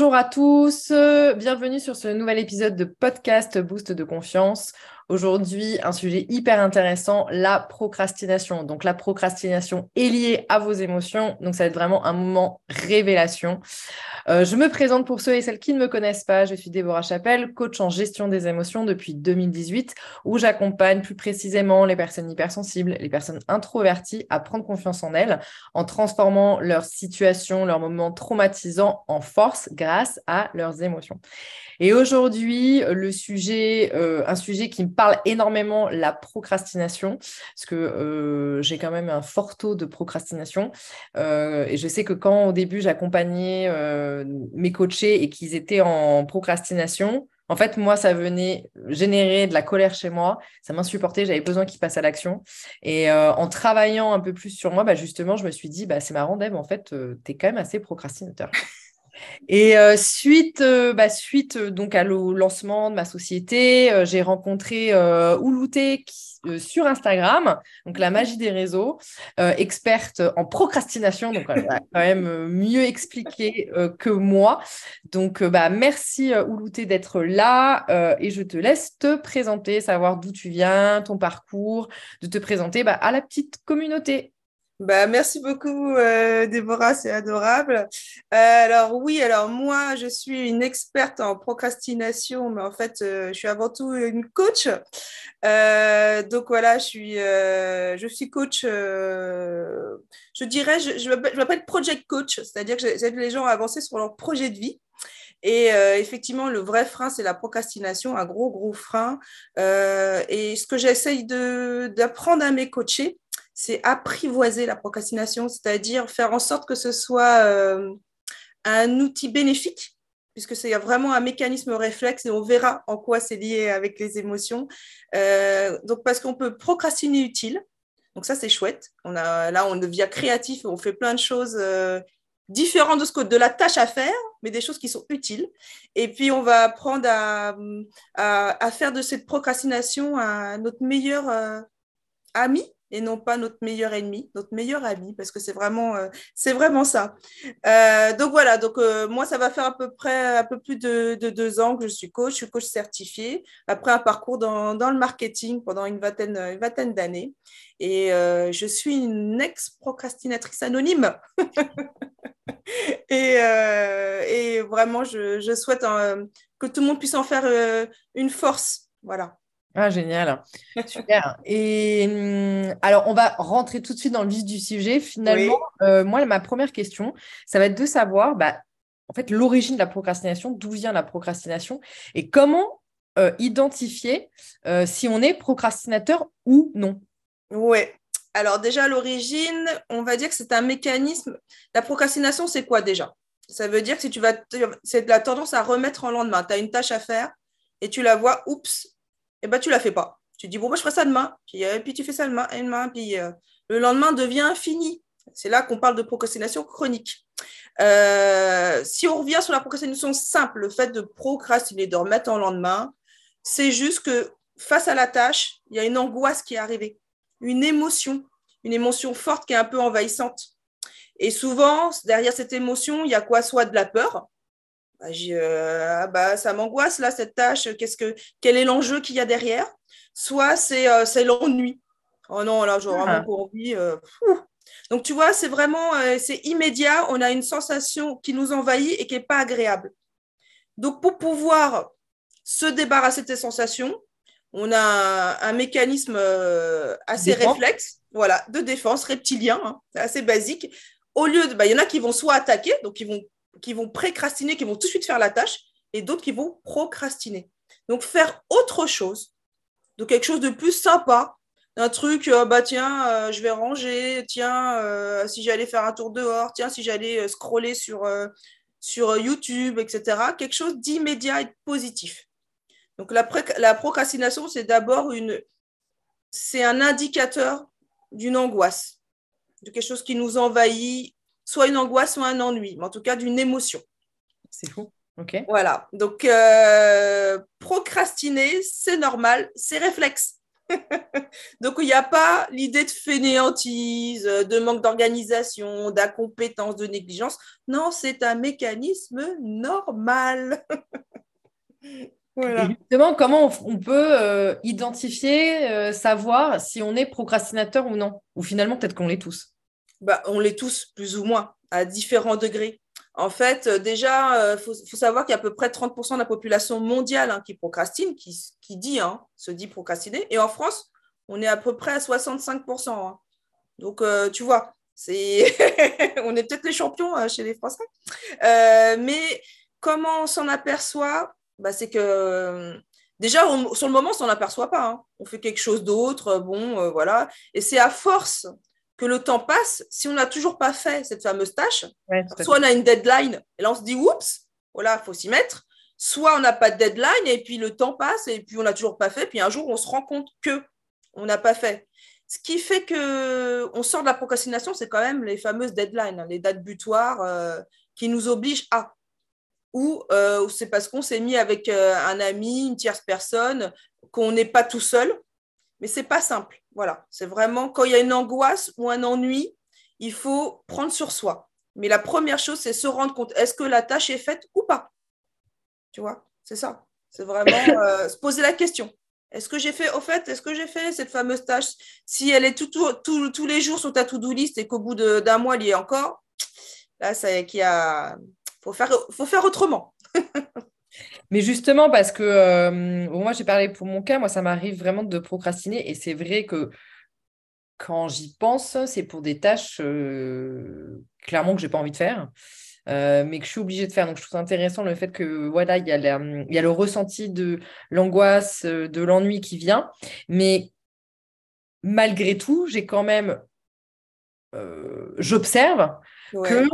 Bonjour à tous, bienvenue sur ce nouvel épisode de podcast Boost de confiance. Aujourd'hui, un sujet hyper intéressant, la procrastination. Donc la procrastination est liée à vos émotions, donc ça va être vraiment un moment révélation. Euh, je me présente pour ceux et celles qui ne me connaissent pas. Je suis Déborah Chapelle, coach en gestion des émotions depuis 2018, où j'accompagne plus précisément les personnes hypersensibles, les personnes introverties à prendre confiance en elles, en transformant leur situation, leurs moments traumatisants en force grâce à leurs émotions. Et aujourd'hui, le sujet, euh, un sujet qui me parle énormément, la procrastination, parce que euh, j'ai quand même un fort taux de procrastination. et je sais que quand au début j'accompagnais mes coachés et qu'ils étaient en procrastination, en fait, moi, ça venait générer de la colère chez moi. Ça m'insupportait. J'avais besoin qu'ils passent à l'action. Et euh, en travaillant un peu plus sur moi, bah, justement, je me suis dit, bah, c'est marrant, Deb, en fait, euh, tu es quand même assez procrastinateur. Et euh, suite, bah, suite donc à le lancement de ma société, j'ai rencontré Oulouté euh, sur Instagram, donc la magie des réseaux, euh, experte en procrastination, donc elle va quand même euh, mieux expliquer que moi. Donc bah, merci Oulouté d'être là et je te laisse te présenter, savoir d'où tu viens, ton parcours, de te présenter bah, à la petite communauté. Bah, merci beaucoup, euh, Déborah, c'est adorable. Euh, alors oui, alors moi, je suis une experte en procrastination, mais en fait, euh, je suis avant tout une coach. donc voilà, je suis, je suis coach, je dirais, je, je m'appelle project coach, c'est-à-dire que j'aide les gens à avancer sur leur projet de vie. Et effectivement, le vrai frein, c'est la procrastination, un gros, gros frein. et ce que j'essaye d'apprendre à mes coachés, c'est apprivoiser la procrastination, c'est-à-dire faire en sorte que ce soit euh, un outil bénéfique, puisque c'est vraiment un mécanisme réflexe et on verra en quoi c'est lié avec les émotions. Euh, donc, parce qu'on peut procrastiner utile. Donc, ça, c'est chouette. On a, là, on devient créatif, on fait plein de choses euh, différentes de, ce de la tâche à faire, mais des choses qui sont utiles. Et puis, on va apprendre à, à, faire de cette procrastination un, notre meilleur ami et non pas notre meilleur ennemi, notre meilleur ami, parce que c'est vraiment, euh, vraiment ça. Euh, donc voilà, donc euh, moi, ça va faire à peu près un peu plus de, deux ans que je suis coach, je suis coach certifié, après un parcours dans, le marketing pendant une vingtaine, d'années. Et je suis une ex-procrastinatrice anonyme. et, et, vraiment, je, je souhaite que tout le monde puisse en faire une force. Voilà. Ah, génial. Super. Et hum, alors, on va rentrer tout de suite dans le vif du sujet. Finalement, euh, moi, ma première question, ça va être de savoir, bah, en fait, l'origine de la procrastination, d'où vient la procrastination et comment euh, identifier euh, si on est procrastinateur ou non? Oui. Alors, déjà, l'origine, on va dire que c'est un mécanisme. La procrastination, c'est quoi déjà? Ça veut dire que si tu vas. C'est la tendance à remettre en lendemain. Tu as une tâche à faire et tu la vois, oups, eh ben, tu la fais pas. Tu dis, bon, moi, je ferai ça demain. Puis, euh, puis tu fais ça demain, et demain. Puis euh, le lendemain devient infini. C'est là qu'on parle de procrastination chronique. Euh, si on revient sur la procrastination simple, le fait de procrastiner, de remettre en lendemain, c'est juste que face à la tâche, il y a une angoisse qui est arrivée, une émotion, une émotion forte qui est un peu envahissante. Et souvent, derrière cette émotion, il y a quoi? Soit de la peur, bah, euh, ah bah, ça m'angoisse là cette tâche. Qu'est-ce que quel est l'enjeu qu'il y a derrière? Soit c'est euh, c'est l'ennui. Oh non là vraiment ah. pas envie. Euh, Donc tu vois c'est vraiment c'est immédiat. On a une sensation qui nous envahit et qui est pas agréable. Donc pour pouvoir se débarrasser de ces sensations, on a un, mécanisme assez réflexe, voilà, de défense reptilien, hein, assez basique. Au lieu de, bah, il y en a qui vont soit attaquer, donc ils vont qui vont précrastiner, qui vont tout de suite faire la tâche, et d'autres qui vont procrastiner. Donc faire autre chose, de quelque chose de plus sympa, un truc, euh, bah tiens, euh, je vais ranger, tiens, euh, si j'allais faire un tour dehors, tiens, si j'allais scroller sur, sur YouTube, etc. Quelque chose d'immédiat et de positif. Donc la, la procrastination, c'est d'abord une, c'est un indicateur d'une angoisse, de quelque chose qui nous envahit soit une angoisse, soit un ennui, mais en tout cas d'une émotion. C'est fou. Ok. Voilà. Donc, euh, procrastiner, c'est normal, c'est réflexe. Donc, il n'y a pas l'idée de fainéantise, de manque d'organisation, d'incompétence, de négligence. Non, c'est un mécanisme normal. voilà. justement, comment on peut euh, identifier, euh, savoir si on est procrastinateur ou non? Ou finalement, peut-être qu'on l'est tous? Bah, On l'est tous, plus ou moins, à différents degrés. En fait, euh, déjà, il faut, savoir qu'il y a à peu près 30% de la population mondiale hein, qui procrastine, qui, dit, hein, se dit procrastiner. Et en France, on est à peu près à 65%. Hein. Donc, euh, tu vois, c'est on est peut-être les champions chez les Français. Euh, mais comment on s'en aperçoit? Bah, C'est que déjà, sur le moment, on s'en aperçoit pas. On fait quelque chose d'autre, bon, euh, voilà. Et c'est à force que le temps passe, si on n'a toujours pas fait cette fameuse tâche, soit on a une deadline, et là on se dit, oups, voilà, il faut s'y mettre. Soit on n'a pas de deadline, et puis le temps passe, et puis on n'a toujours pas fait, puis un jour on se rend compte que on n'a pas fait. Ce qui fait que on sort de la procrastination, c'est quand même les fameuses deadlines, hein, les dates butoirs euh, qui nous obligent à. Ou euh, c'est parce qu'on s'est mis avec euh, un ami, une tierce personne, qu'on n'est pas tout seul. Mais c'est pas simple. Voilà, c'est vraiment quand il y a une angoisse ou un ennui, il faut prendre sur soi. Mais la première chose, c'est se rendre compte est-ce que la tâche est faite ou pas? Tu vois, c'est ça. C'est vraiment se poser la question. Est-ce que j'ai fait, au fait, est-ce que j'ai fait cette fameuse tâche? Si elle est tout, tous les jours sur ta to-do list et qu'au bout d'un mois, il y est encore, là, c'est qu'il a. Faut faire, faut faire autrement. Mais justement, parce que euh, moi, j'ai parlé pour mon cas, moi, ça m'arrive vraiment de procrastiner. Et c'est vrai que quand j'y pense, c'est pour des tâches euh, clairement que je n'ai pas envie de faire. Euh, mais que je suis obligée de faire. Donc, je trouve intéressant le fait que voilà, il y, a il y a le ressenti de l'angoisse, de l'ennui qui vient. Mais malgré tout, j'ai quand même, euh, j'observe que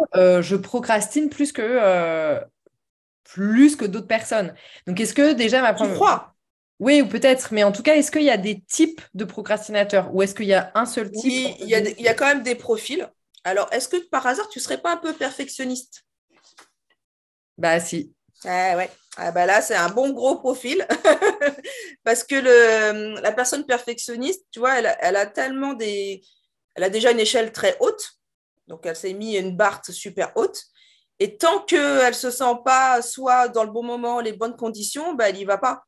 je procrastine plus que, plus que d'autres personnes. Donc, est-ce que déjà ma première. Tu crois? Oui, ou peut-être, mais en tout cas, est-ce qu'il y a des types de procrastinateurs ou est-ce qu'il y a un seul type Oui, il y, a, il y a quand même des profils. Alors, est-ce que par hasard, tu ne serais pas un peu perfectionniste? Bah, si. Ah, ouais. Ah, bah là, c'est un bon gros profil. Parce que le, la personne perfectionniste, tu vois, elle, elle, a tellement des. Elle a déjà une échelle très haute. Donc, elle s'est mis une barre super haute. Et tant qu'elle ne se sent pas soit dans le bon moment, les bonnes conditions, bah, elle n'y va pas.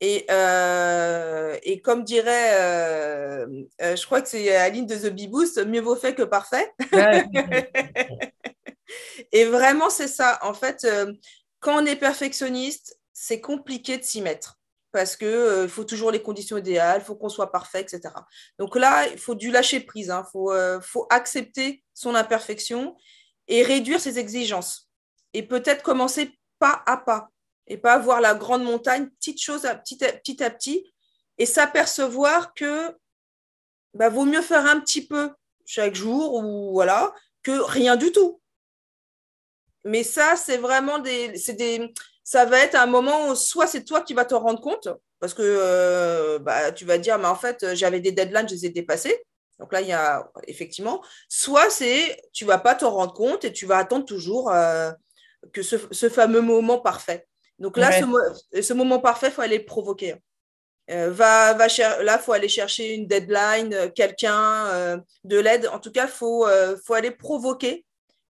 Et, euh, et, comme dirait, euh, euh, je crois que c'est Aline de The Bee Boost, mieux vaut fait que parfait. et vraiment, c'est ça. En fait, quand on est perfectionniste, c'est compliqué de s'y mettre parce qu'il faut toujours les conditions idéales, il faut qu'on soit parfait, etc. Donc là, il faut du lâcher prise, il hein. faut, faut accepter son imperfection et réduire ses exigences. Et peut-être commencer pas à pas et pas voir la grande montagne, petite chose à petit à petit, à petit et s'apercevoir que bah, vaut mieux faire un petit peu chaque jour ou voilà que rien du tout. Mais ça, c'est vraiment des, des, ça va être un moment où soit c'est toi qui vas te rendre compte parce que euh, bah, tu vas dire, mais en fait, j'avais des deadlines, je les ai dépassés. Donc là, il y a effectivement, soit c'est tu vas pas te rendre compte et tu vas attendre toujours euh, que ce, ce, fameux moment parfait. Donc là, ce, moment parfait, il faut aller provoquer. Euh, va, va là, il faut aller chercher une deadline, euh, quelqu'un, euh, de l'aide. En tout cas, il faut, faut aller provoquer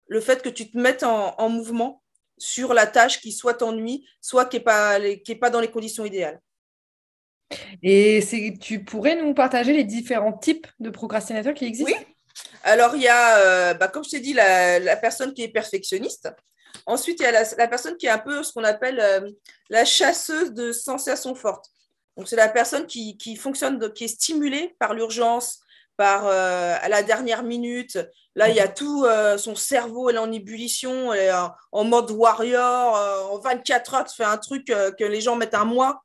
le fait que tu te mettes en, mouvement sur la tâche qui soit t'ennuie, soit qui n'est pas, pas dans les conditions idéales. Et tu pourrais nous partager les différents types de procrastinateurs qui existent? Oui. Alors, il y a, bah, comme je t'ai dit, la, la, personne qui est perfectionniste. Ensuite, il y a la, personne qui est un peu ce qu'on appelle euh, la chasseuse de sensations fortes. Donc, c'est la personne qui, fonctionne, qui est stimulée par l'urgence, par euh, à la dernière minute. Là, il y a tout, euh, son cerveau, elle est en ébullition, elle est en, mode warrior. en 24 heures, tu fais un truc que les gens mettent un mois.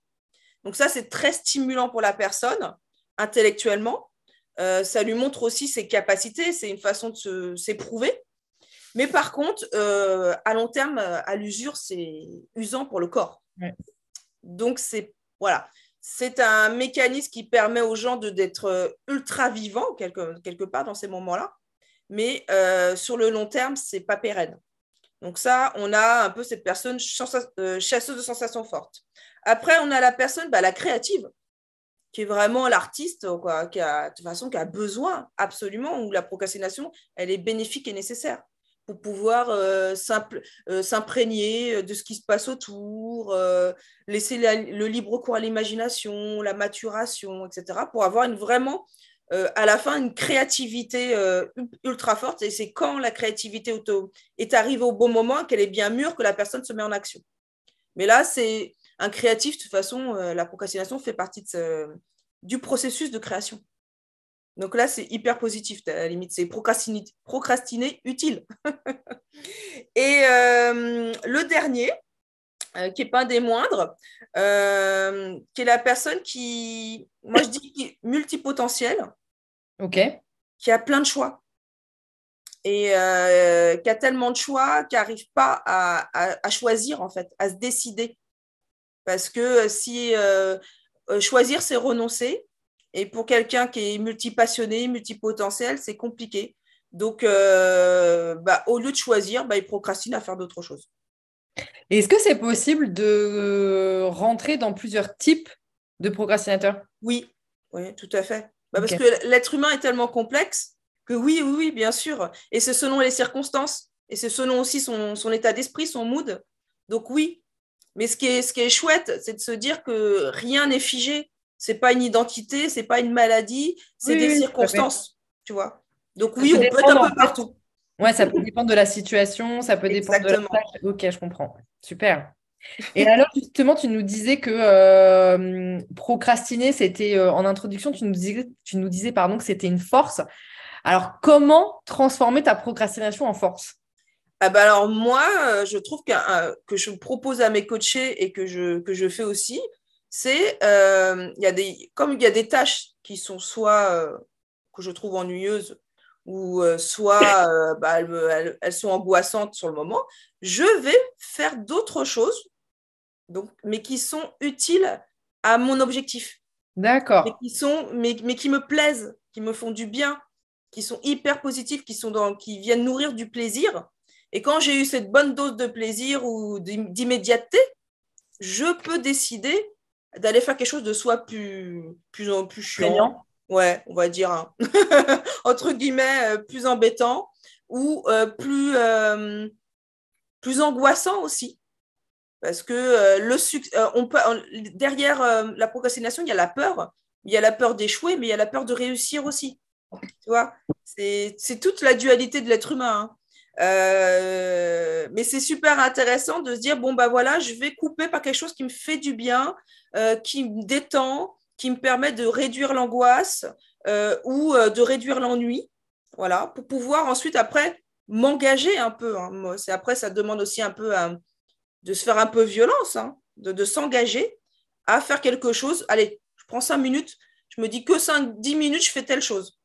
Donc, ça, c'est très stimulant pour la personne, intellectuellement. ça lui montre aussi ses capacités, c'est une façon de s'éprouver. Mais par contre, euh, à long terme, euh, à l'usure, c'est usant pour le corps. Donc, c'est voilà, c'est un mécanisme qui permet aux gens d'être euh, ultra vivants quelque, quelque part dans ces moments-là. Mais sur le long terme, c'est pas pérenne. Donc ça, on a un peu cette personne chasseuse de sensations fortes. Après, on a la personne, bah, la créative. qui est vraiment l'artiste, quoi, qui a, de toute façon, qui a besoin absolument, où la procrastination, elle est bénéfique et nécessaire pour pouvoir euh, euh, s'imprégner de ce qui se passe autour, euh, laisser le libre cours à l'imagination, la maturation, etc., pour avoir une, vraiment, à la fin, une créativité ultra forte. Et c'est quand la créativité auto est arrivée au bon moment, qu'elle est bien mûre, que la personne se met en action. Mais là, c'est un créatif, de toute façon, la procrastination fait partie du processus de création. Donc là, c'est hyper positif, à la limite, c'est procrastiner, utile. Et euh, le dernier, euh, qui n'est pas des moindres, euh, qui est la personne qui, moi je dis multipotentiel, ok, qui a plein de choix et qui a tellement de choix qu'il n'arrive pas à, choisir en fait, à se décider. Parce que si choisir, c'est renoncer, et pour quelqu'un qui est multipassionné, multipotentiel, c'est compliqué. Donc, euh, bah, au lieu de choisir, bah, il procrastine à faire d'autres choses. Est-ce que c'est possible de rentrer dans plusieurs types de procrastinateurs? Oui, oui, tout à fait. Bah, parce que l'être humain est tellement complexe que oui, oui, oui, bien sûr. Et c'est selon les circonstances. Et c'est selon aussi son, son état d'esprit, son mood. Donc oui. Mais ce qui est, ce qui est chouette, c'est de se dire que rien n'est figé c'est pas une identité, c'est pas une maladie, c'est des circonstances, tu vois. Donc oui, on peut être un peu partout. Ouais, ça peut dépendre de la situation, ça peut dépendre de la. Ok, je comprends. Super. Et alors, justement, tu nous disais que euh, procrastiner, c'était euh, en introduction, tu nous disais, tu nous disais pardon, que c'était une force. Alors, comment transformer ta procrastination en force? Ah bah alors moi, euh, je trouve que, je propose à mes coachés et que je, que je fais aussi, c'est comme il y a des tâches qui sont soit que je trouve ennuyeuses ou soit bah, elles, sont angoissantes sur le moment, je vais faire d'autres choses, donc, mais qui sont utiles à mon objectif. D'accord. Mais qui, sont, mais, mais qui me plaisent, qui me font du bien, qui sont hyper positifs, qui, sont dans, qui viennent nourrir du plaisir. Et quand j'ai eu cette bonne dose de plaisir ou d'immédiateté, je peux décider d'aller faire quelque chose de soit plus, plus, plus chiant, ouais, on va dire, hein. entre guillemets, euh, plus embêtant ou euh, plus, euh, plus angoissant aussi. Parce que le on peut, derrière la procrastination, il y a la peur. Il y a la peur d'échouer, mais il y a la peur de réussir aussi. Tu vois C'est toute la dualité de l'être humain. Hein. Euh, mais c'est super intéressant de se dire bon bah voilà, je vais couper par quelque chose qui me fait du bien, euh, qui me détend, qui me permet de réduire l'angoisse euh, ou de réduire l'ennui, voilà, pour pouvoir ensuite après m'engager un peu. Hein. Après ça demande aussi un peu de se faire un peu violence, hein, de, de s'engager à faire quelque chose. Allez, je prends cinq minutes, je me dis que 5, 10 minutes, je fais telle chose.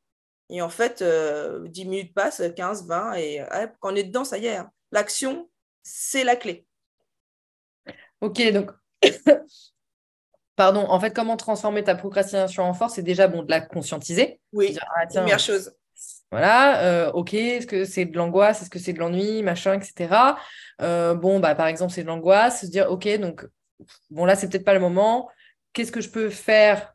Et en fait, 10 euh, minutes passent, 15, 20, et quand on est dedans, ça y est. Hein. L'action, c'est la clé. Ok, donc, pardon, en fait, comment transformer ta procrastination en force? C'est déjà bon de la conscientiser. Oui, ah, première chose. Voilà, euh, ok, est-ce que c'est de l'angoisse, est-ce que c'est de l'ennui, machin, etc. Euh, bon, bah, par exemple, c'est de l'angoisse, se dire, ok, donc, bon, là, c'est peut-être pas le moment. Qu'est-ce que je peux faire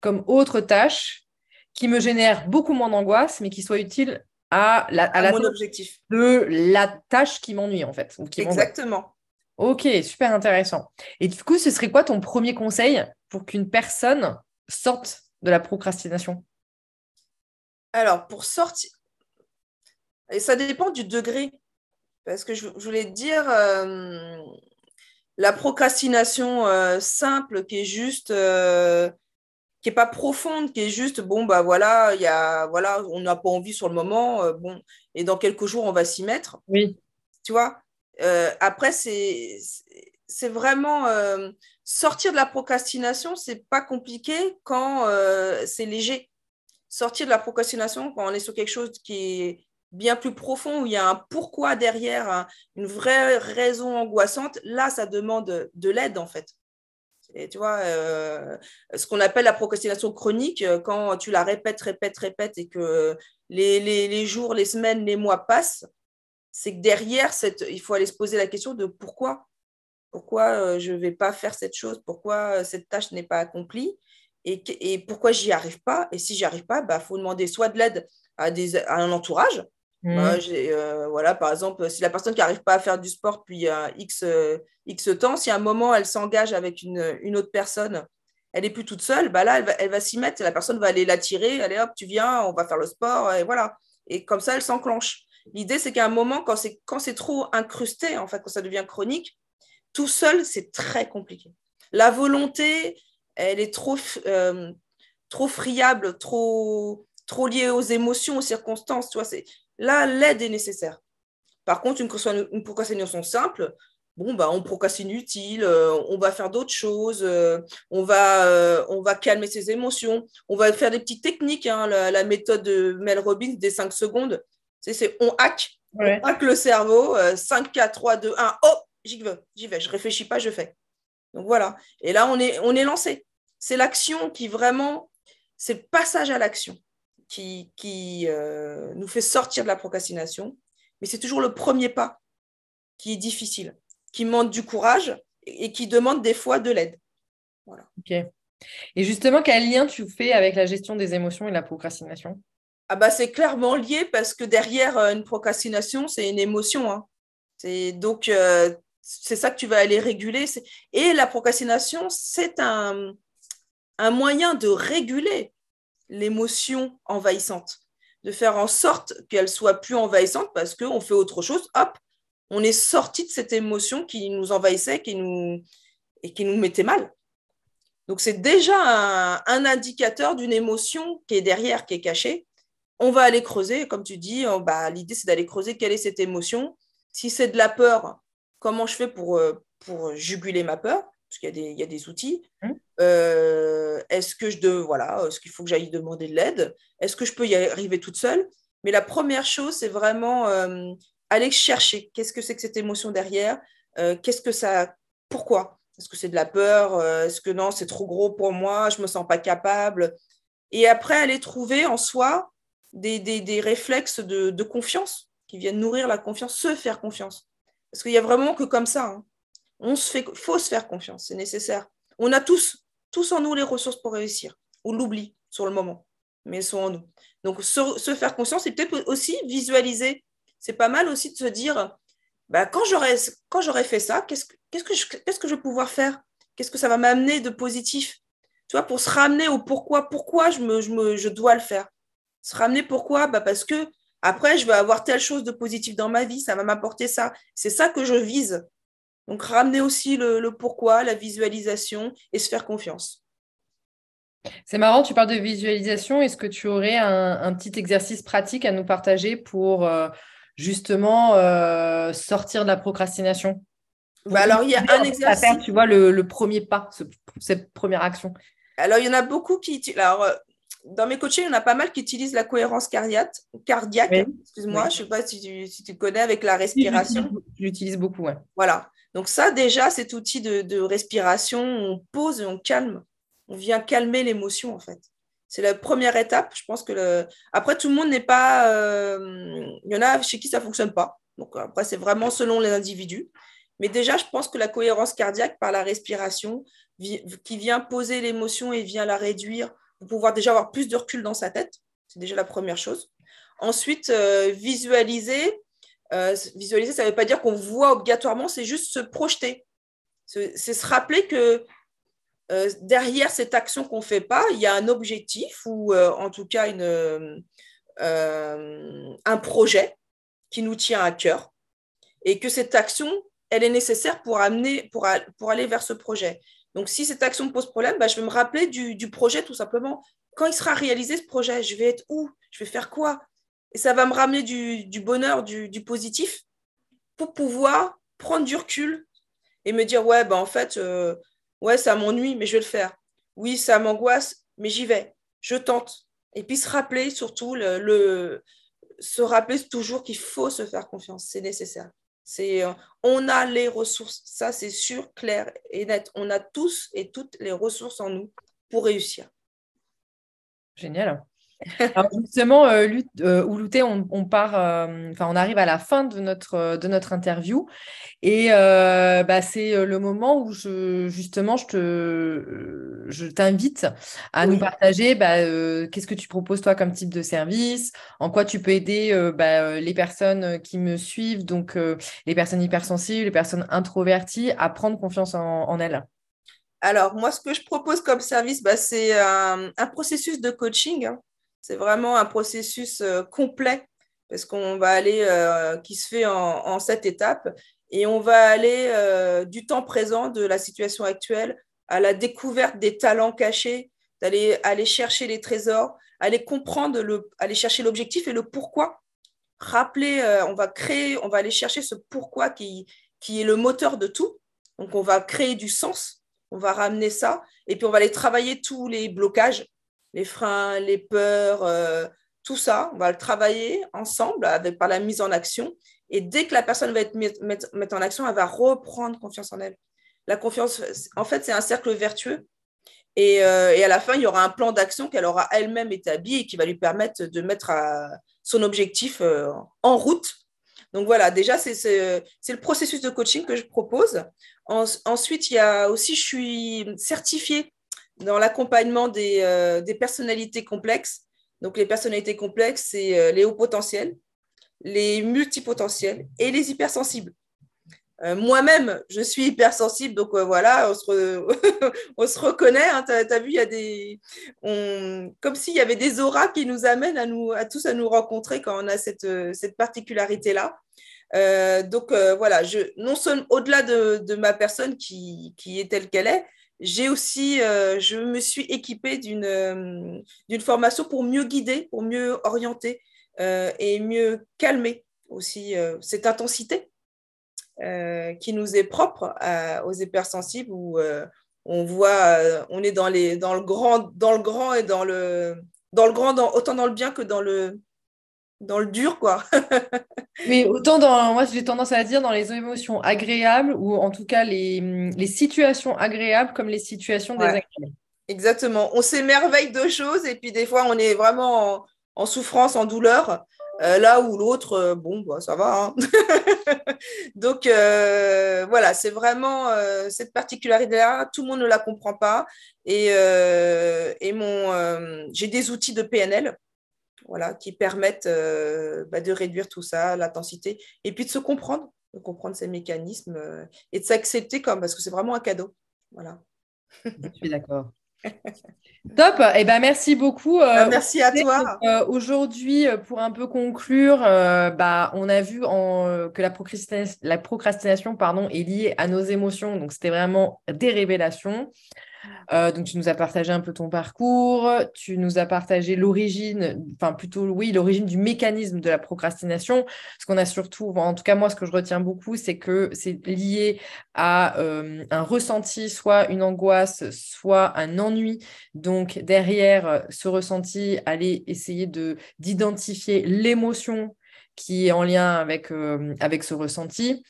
comme autre tâche qui me génère beaucoup moins d'angoisse, mais qui soit utile à la, à, mon objectif. de la tâche qui m'ennuie, en fait. Exactement. Ok, super intéressant. Et du coup, ce serait quoi ton premier conseil pour qu'une personne sorte de la procrastination? Alors, pour sortir, et ça dépend du degré. Parce que je, voulais te dire, euh, la procrastination euh, simple qui est juste euh, qui est pas profonde, qui est juste bon bah voilà, il y a voilà, on n'a pas envie sur le moment, bon et dans quelques jours on va s'y mettre. Oui. Tu vois. Après c'est c'est vraiment euh, sortir de la procrastination, c'est pas compliqué quand c'est léger. Sortir de la procrastination quand on est sur quelque chose qui est bien plus profond, où il y a un pourquoi derrière, une vraie raison angoissante, là, ça demande de l'aide, en fait. Et tu vois, euh, ce qu'on appelle la procrastination chronique, euh, quand tu la répètes, répètes, répètes et que les, les, jours, les semaines, les mois passent, c'est que derrière, cette, il faut aller se poser la question de pourquoi? Pourquoi euh, je ne vais pas faire cette chose? Pourquoi cette tâche n'est pas accomplie? Et, et pourquoi j'y arrive pas? Et si j'y arrive pas, il bah, faut demander soit de l'aide à, des, à un entourage. Mmh. Euh, voilà, par exemple, si la personne qui n'arrive pas à faire du sport depuis euh, X, euh, X temps, si à un moment elle s'engage avec une, une, autre personne, elle n'est plus toute seule, bah là, elle va, elle va s'y mettre, la personne va aller l'attirer, allez hop, tu viens, on va faire le sport, et voilà. Et comme ça, elle s'enclenche. L'idée, c'est qu'à un moment, quand c'est, quand c'est trop incrusté, en fait, quand ça devient chronique, tout seul, c'est très compliqué. La volonté, elle est trop, euh, trop friable, trop, trop liée aux émotions, aux circonstances. Tu vois, c'est... Là, l'aide est nécessaire. Par contre, une, une procrastination simple, bon, bah, on procrastine utile, euh, on va faire d'autres choses, euh, on, va, on va calmer ses émotions, on va faire des petites techniques. Hein, la, méthode de Mel Robbins des 5 secondes, c'est, on hack, on hack le cerveau, 5, 4, 3, 2, 1, oh, j'y vais, j'y vais, je réfléchis pas, je fais. Donc voilà. Et là, on est, on est lancé. C'est l'action qui vraiment, c'est le passage à l'action qui, qui euh, nous fait sortir de la procrastination. Mais c'est toujours le premier pas qui est difficile, qui demande du courage et qui demande des fois de l'aide. Voilà. Ok. Et justement, quel lien tu fais avec la gestion des émotions et la procrastination? Ah bah, C'est clairement lié parce que derrière euh, une procrastination, c'est une émotion. Hein. C'est donc euh, c'est ça que tu vas aller réguler. Et la procrastination, c'est un, un moyen de réguler l'émotion envahissante, de faire en sorte qu'elle soit plus envahissante parce qu'on fait autre chose, hop, on est sorti de cette émotion qui nous envahissait qui nous, et qui nous mettait mal. Donc c'est déjà un, indicateur d'une émotion qui est derrière, qui est cachée. On va aller creuser, comme tu dis, bah, l'idée c'est d'aller creuser quelle est cette émotion. Si c'est de la peur, comment je fais pour, euh, pour juguler ma peur? Parce qu'il y, y, a des outils. Mmh. Euh, est-ce que je de, voilà, est-ce qu'il faut que j'aille demander de l'aide? Est-ce que je peux y arriver toute seule? Mais la première chose, c'est vraiment euh, aller chercher. Qu'est-ce que c'est que cette émotion derrière Qu'est-ce que ça Pourquoi? Est-ce que c'est de la peur? Est-ce que non, c'est trop gros pour moi Je me sens pas capable? Et après, aller trouver en soi des, des, des réflexes de, de confiance qui viennent nourrir la confiance, se faire confiance. Parce qu'il y a vraiment que comme ça. Hein. On se fait, faut se faire confiance, c'est nécessaire. On a tous, tous en nous les ressources pour réussir. On l'oublie sur le moment, mais elles sont en nous. Donc, se, faire confiance et peut-être aussi visualiser. C'est pas mal aussi de se dire, bah, quand j'aurai fait ça, qu'est-ce que, que, je, qu'est-ce que je vais pouvoir faire? Qu'est-ce que ça va m'amener de positif? Tu vois, pour se ramener au pourquoi, pourquoi je, me, je, me, je dois le faire. Se ramener pourquoi? Bah Parce que après, je vais avoir telle chose de positif dans ma vie, ça va m'apporter ça. C'est ça que je vise. Donc, ramener aussi le, pourquoi, la visualisation et se faire confiance. C'est marrant, tu parles de visualisation. Est-ce que tu aurais un, petit exercice pratique à nous partager pour euh, justement euh, sortir de la procrastination? Bah Alors, il y a un exercice. tu vois, le, premier pas, cette première action. Alors, il y en a beaucoup qui. Alors, euh, dans mes coachings, il y en a pas mal qui utilisent la cohérence cardiaque. cardiaque Excuse-moi, je ne sais pas si tu, connais avec la respiration. J'utilise beaucoup, Voilà. Donc ça, déjà, cet outil de, respiration, on pose et on calme. On vient calmer l'émotion, en fait. C'est la première étape. Je pense que le... après, tout le monde n'est pas. Euh, il y en a chez qui ça ne fonctionne pas. Donc après, c'est vraiment selon les individus. Mais déjà, je pense que la cohérence cardiaque par la respiration, qui vient poser l'émotion et vient la réduire pour pouvoir déjà avoir plus de recul dans sa tête. C'est déjà la première chose. Ensuite, euh, visualiser. Euh, visualiser, ça ne veut pas dire qu'on voit obligatoirement, c'est juste se projeter. C'est se rappeler que euh, derrière cette action qu'on ne fait pas, il y a un objectif ou en tout cas une, un projet qui nous tient à cœur et que cette action, elle est nécessaire pour, amener, pour, pour aller vers ce projet. Donc, si cette action me pose problème, bah, je vais me rappeler du, projet tout simplement. Quand il sera réalisé ce projet, je vais être où? Je vais faire quoi? Et ça va me ramener du, bonheur, du, positif pour pouvoir prendre du recul et me dire ouais, bah, en fait, euh, ouais, ça m'ennuie, mais je vais le faire. Oui, ça m'angoisse, mais j'y vais. Je tente. Et puis se rappeler surtout, le se rappeler toujours qu'il faut se faire confiance. C'est nécessaire. C'est, euh, on a les ressources, ça c'est sûr, clair et net. On a tous et toutes les ressources en nous pour réussir. Génial. Alors justement, euh, euh on, part, euh, enfin, on arrive à la fin de notre, euh, de notre interview et bah, c'est le moment où je, justement je, te, je t'invite à nous partager bah, qu'est-ce que tu proposes toi comme type de service, en quoi tu peux aider bah, les personnes qui me suivent, donc les personnes hypersensibles, les personnes introverties à prendre confiance en, elles? Alors, moi, ce que je propose comme service, c'est un, processus de coaching. Hein. C'est vraiment un processus euh, complet parce qu'on va aller, euh, qui se fait en, sept étapes, et on va aller euh, du temps présent de la situation actuelle à la découverte des talents cachés, d'aller aller chercher les trésors, aller comprendre, le, aller chercher l'objectif et le pourquoi. Rappeler, on va créer, on va aller chercher ce pourquoi qui, qui est le moteur de tout. Donc, on va créer du sens, on va ramener ça, et puis on va aller travailler tous les blocages les freins, les peurs, euh, tout ça. On va le travailler ensemble avec, par la mise en action. Et dès que la personne va être mise en action, elle va reprendre confiance en elle. La confiance, en fait, c'est un cercle vertueux. Et, euh, et, à la fin, il y aura un plan d'action qu'elle aura elle-même établi et qui va lui permettre de mettre son objectif euh, en route. Donc voilà, déjà, c'est le processus de coaching que je propose. ensuite, il y a aussi, je suis certifiée dans l'accompagnement euh, des, personnalités complexes. Donc, les personnalités complexes, c'est euh, les hauts potentiels, les multipotentiels et les hypersensibles. Euh, moi-même, je suis hypersensible, donc voilà, on se, on reconnaît. Hein, tu as, vu, il y a des. Comme s'il y avait des auras qui nous amènent à, nous, à tous à nous rencontrer quand on a cette, cette particularité-là. donc voilà, je, non seulement au-delà de, de, ma personne qui, qui est telle qu'elle est, j'ai aussi, euh, je me suis équipée euh, d'une formation pour mieux guider, pour mieux orienter euh, et mieux calmer aussi cette intensité qui nous est propre aux hypersensibles où on voit, on est dans, les, dans, le grand, dans le grand et dans le, dans le grand, dans, autant dans le bien que dans le, dans le dur, quoi. Mais autant dans, moi j'ai tendance à dire dans les émotions agréables ou en tout cas les, les situations agréables comme les situations désagréables. Exactement. On s'émerveille de choses et puis des fois on est vraiment en, souffrance, en douleur. Euh, là où l'autre, euh, bon, bah, ça va. Hein. Donc euh, voilà, c'est vraiment cette particularité-là, tout le monde ne la comprend pas. Et, et mon, j'ai des outils de PNL voilà, qui permettent euh, bah, de réduire tout ça, l'intensité, et puis de se comprendre, de comprendre ces mécanismes euh, et de s'accepter comme, parce que c'est vraiment un cadeau. Voilà. Je suis d'accord. Top, et eh ben, merci beaucoup. Euh, bah, merci à toi. Aujourd'hui, pour un peu conclure, bah, on a vu en, que la procrastination, la procrastination pardon, est liée à nos émotions, donc c'était vraiment des révélations. Euh, donc, tu nous as partagé un peu ton parcours, tu nous as partagé l'origine, enfin plutôt, oui, l'origine du mécanisme de la procrastination. Ce qu'on a surtout, en tout cas, moi, ce que je retiens beaucoup, c'est que c'est lié à euh, un ressenti, soit une angoisse, soit un ennui. Donc, derrière ce ressenti, aller essayer de d'identifier l'émotion qui est en lien avec, euh, avec ce ressenti.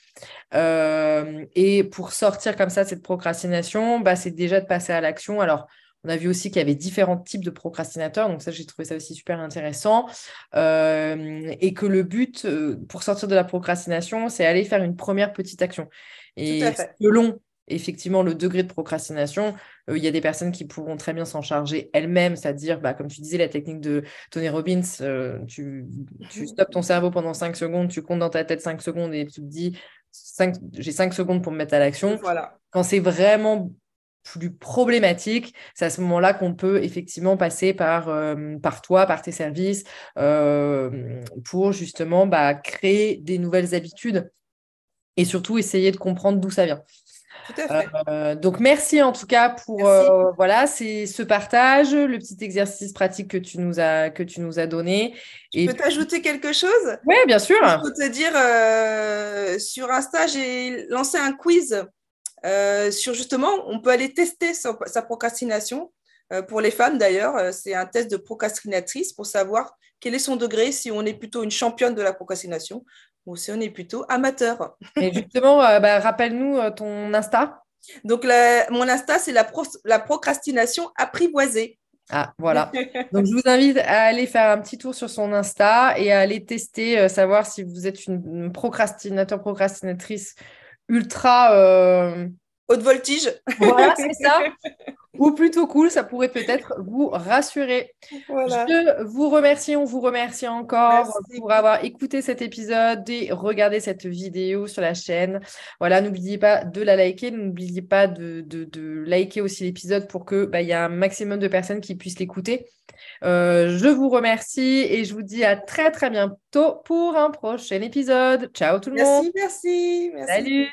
Euh, et pour sortir comme ça de cette procrastination, bah, c'est déjà de passer à l'action. Alors, on a vu aussi qu'il y avait différents types de procrastinateurs, donc ça, j'ai trouvé ça aussi super intéressant. Euh, et que le but pour sortir de la procrastination, c'est aller faire une première petite action. Et selon effectivement le degré de procrastination, euh, il y a des personnes qui pourront très bien s'en charger elles-mêmes, c'est-à-dire, bah, comme tu disais, la technique de Tony Robbins, euh, tu, tu mhm. stoppes ton cerveau pendant 5 secondes, tu comptes dans ta tête 5 secondes et tu te dis, j'ai 5 secondes pour me mettre à l'action. Voilà. Quand c'est vraiment plus problématique, c'est à ce moment-là qu'on peut effectivement passer par, euh, par toi, par tes services, pour justement bah, créer des nouvelles habitudes et surtout essayer de comprendre d'où ça vient. Euh, donc merci en tout cas pour euh, voilà c'est ce partage, le petit exercice pratique que tu nous as que tu nous as donné. Je et peux t'ajouter quelque chose? Oui, bien sûr. Je peux te dire euh, sur Insta j'ai lancé un quiz sur justement on peut aller tester sa, sa procrastination pour les femmes d'ailleurs. C'est un test de procrastinatrice pour savoir quel est son degré, si on est plutôt une championne de la procrastination ou si on est plutôt amateur. Et justement, euh, bah, rappelle-nous euh, ton Insta. Donc, mon Insta, c'est la, procrastination apprivoisée. Ah, voilà. Donc, je vous invite à aller faire un petit tour sur son Insta et à aller tester, euh, savoir si vous êtes une, procrastinateur, procrastinatrice ultra. Haute voltige. Voilà, c'est ça. Ou plutôt cool, ça pourrait peut-être vous rassurer. Je vous remercie, on vous remercie encore pour avoir écouté cet épisode et regardé cette vidéo sur la chaîne. Voilà, n'oubliez pas de la liker, n'oubliez pas de, de, liker aussi l'épisode pour que bah, y ait un maximum de personnes qui puissent l'écouter. Euh, je vous remercie et je vous dis à très très bientôt pour un prochain épisode. Ciao tout le monde. Merci, merci. Salut.